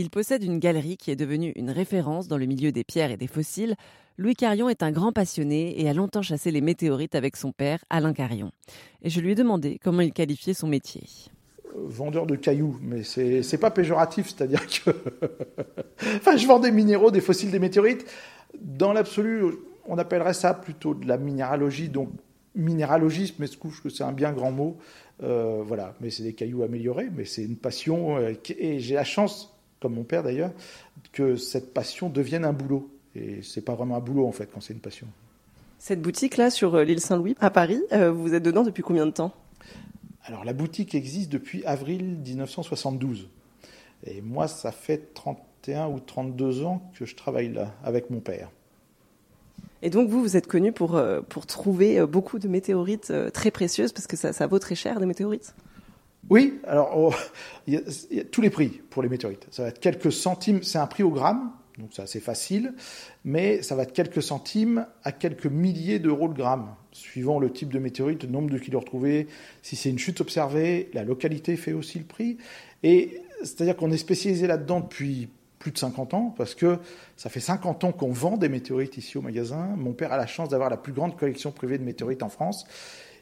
Il possède une galerie qui est devenue une référence dans le milieu des pierres et des fossiles. Louis Carion est un grand passionné et a longtemps chassé les météorites avec son père, Alain Carion. Et je lui ai demandé comment il qualifiait son métier. Vendeur de cailloux, mais c'est pas péjoratif, c'est-à-dire que. enfin, je vends des minéraux, des fossiles, des météorites. Dans l'absolu, on appellerait ça plutôt de la minéralogie, donc minéralogisme, mais je trouve que c'est un bien grand mot. Euh, voilà, mais c'est des cailloux améliorés, mais c'est une passion. Euh, et j'ai la chance, comme mon père d'ailleurs, que cette passion devienne un boulot. Et c'est pas vraiment un boulot en fait quand c'est une passion. Cette boutique là sur euh, l'île Saint-Louis à Paris, vous êtes dedans depuis combien de temps? Alors la boutique existe depuis avril 1972. Et moi, ça fait 31 ou 32 ans que je travaille là avec mon père. Et donc vous, vous êtes connu pour, euh, pour trouver euh, beaucoup de météorites euh, très précieuses, parce que ça, ça vaut très cher des météorites? Oui, alors oh, il, y a, tous les prix pour les météorites. Ça va être quelques centimes, c'est un prix au gramme, donc c'est assez facile, mais ça va être quelques centimes à quelques milliers d'euros le gramme, suivant le type de météorite, le nombre de kilos retrouvés, si c'est une chute observée, la localité fait aussi le prix. Et c'est-à-dire qu'on est spécialisé là-dedans depuis plus de 50 ans, parce que ça fait 50 ans qu'on vend des météorites ici au magasin. Mon père a la chance d'avoir la plus grande collection privée de météorites en France.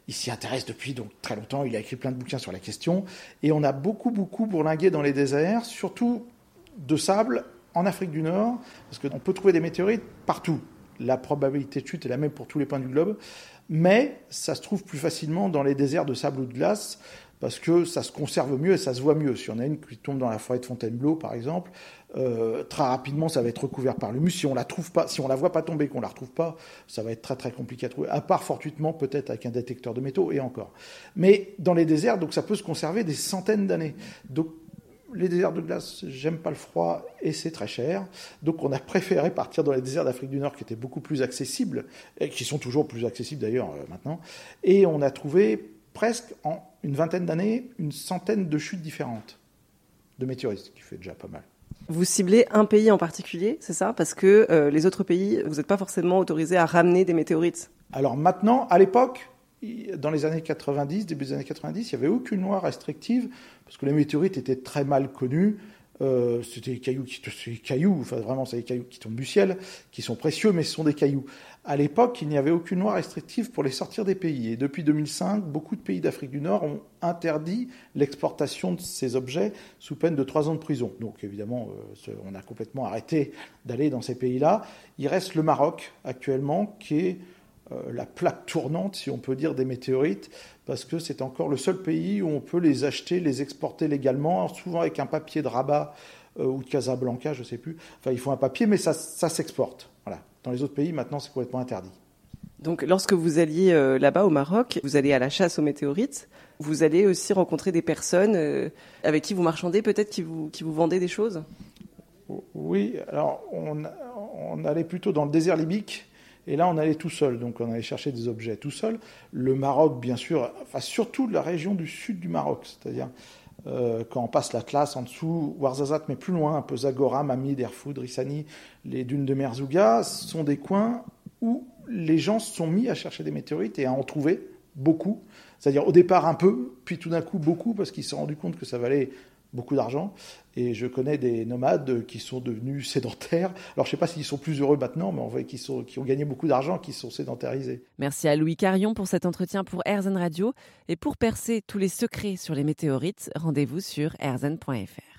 Il s'y intéresse depuis donc très longtemps, il a écrit plein de bouquins sur la question, et on a beaucoup, beaucoup bourlingué dans les déserts, surtout de sable en Afrique du Nord, parce qu'on peut trouver des météorites partout. La probabilité de chute est la même pour tous les points du globe, mais ça se trouve plus facilement dans les déserts de sable ou de glace, parce que ça se conserve mieux et ça se voit mieux. Si on a une qui tombe dans la forêt de Fontainebleau, par exemple, euh, très rapidement, ça va être recouvert par l'humus. Si on la trouve pas, si on la voit pas tomber, qu'on la retrouve pas, ça va être très très compliqué à trouver. À part fortuitement, peut-être avec un détecteur de métaux et encore. Mais dans les déserts, donc ça peut se conserver des centaines d'années. Donc les déserts de glace, j'aime pas le froid et c'est très cher. Donc on a préféré partir dans les déserts d'Afrique du Nord qui étaient beaucoup plus accessibles, et qui sont toujours plus accessibles d'ailleurs euh, maintenant. Et on a trouvé presque en une vingtaine d'années une centaine de chutes différentes de météorites, ce qui fait déjà pas mal. Vous ciblez un pays en particulier, c'est ça? Parce que euh, les autres pays, vous n'êtes pas forcément autorisé à ramener des météorites. Alors maintenant, à l'époque, dans les années 90, début des années 90, il n'y avait aucune loi restrictive, parce que les météorites étaient très mal connues. Euh, c'était des cailloux qui, des cailloux, enfin vraiment, c'est des cailloux qui tombent du ciel, qui sont précieux, mais ce sont des cailloux. À l'époque, il n'y avait aucune loi restrictive pour les sortir des pays. Et depuis 2005, beaucoup de pays d'Afrique du Nord ont interdit l'exportation de ces objets sous peine de trois ans de prison. Donc évidemment, euh, on a complètement arrêté d'aller dans ces pays-là. Il reste le Maroc actuellement, qui est la plaque tournante, si on peut dire, des météorites, parce que c'est encore le seul pays où on peut les acheter, les exporter légalement, souvent avec un papier de Rabat euh, ou de Casablanca, je ne sais plus. Enfin, il faut un papier, mais ça, ça s'exporte. Voilà. Dans les autres pays, maintenant, c'est complètement interdit. Donc, lorsque vous alliez euh, là-bas au Maroc, vous allez à la chasse aux météorites. Vous allez aussi rencontrer des personnes avec qui vous marchandez, peut-être qui vous, qui vous vendaient des choses? Oui, alors on, on allait plutôt dans le désert libique et là, on allait tout seul, donc on allait chercher des objets tout seul. Le Maroc, bien sûr, enfin surtout la région du sud du Maroc, c'est-à-dire euh, quand on passe la classe en dessous, Ouarzazate, mais plus loin, un peu Zagora, Mamid, Erfoud, Rissani, les dunes de Merzouga, sont des coins où les gens se sont mis à chercher des météorites et à en trouver beaucoup. C'est-à-dire au départ un peu, puis tout d'un coup beaucoup, parce qu'ils se sont rendus compte que ça valait beaucoup d'argent. Et je connais des nomades qui sont devenus sédentaires. Alors je ne sais pas s'ils sont plus heureux maintenant, mais on voit qu'ils qui ont gagné beaucoup d'argent, qui sont sédentarisés. Merci à Louis Carion pour cet entretien pour AirZen Radio. Et pour percer tous les secrets sur les météorites, rendez-vous sur airzen.fr.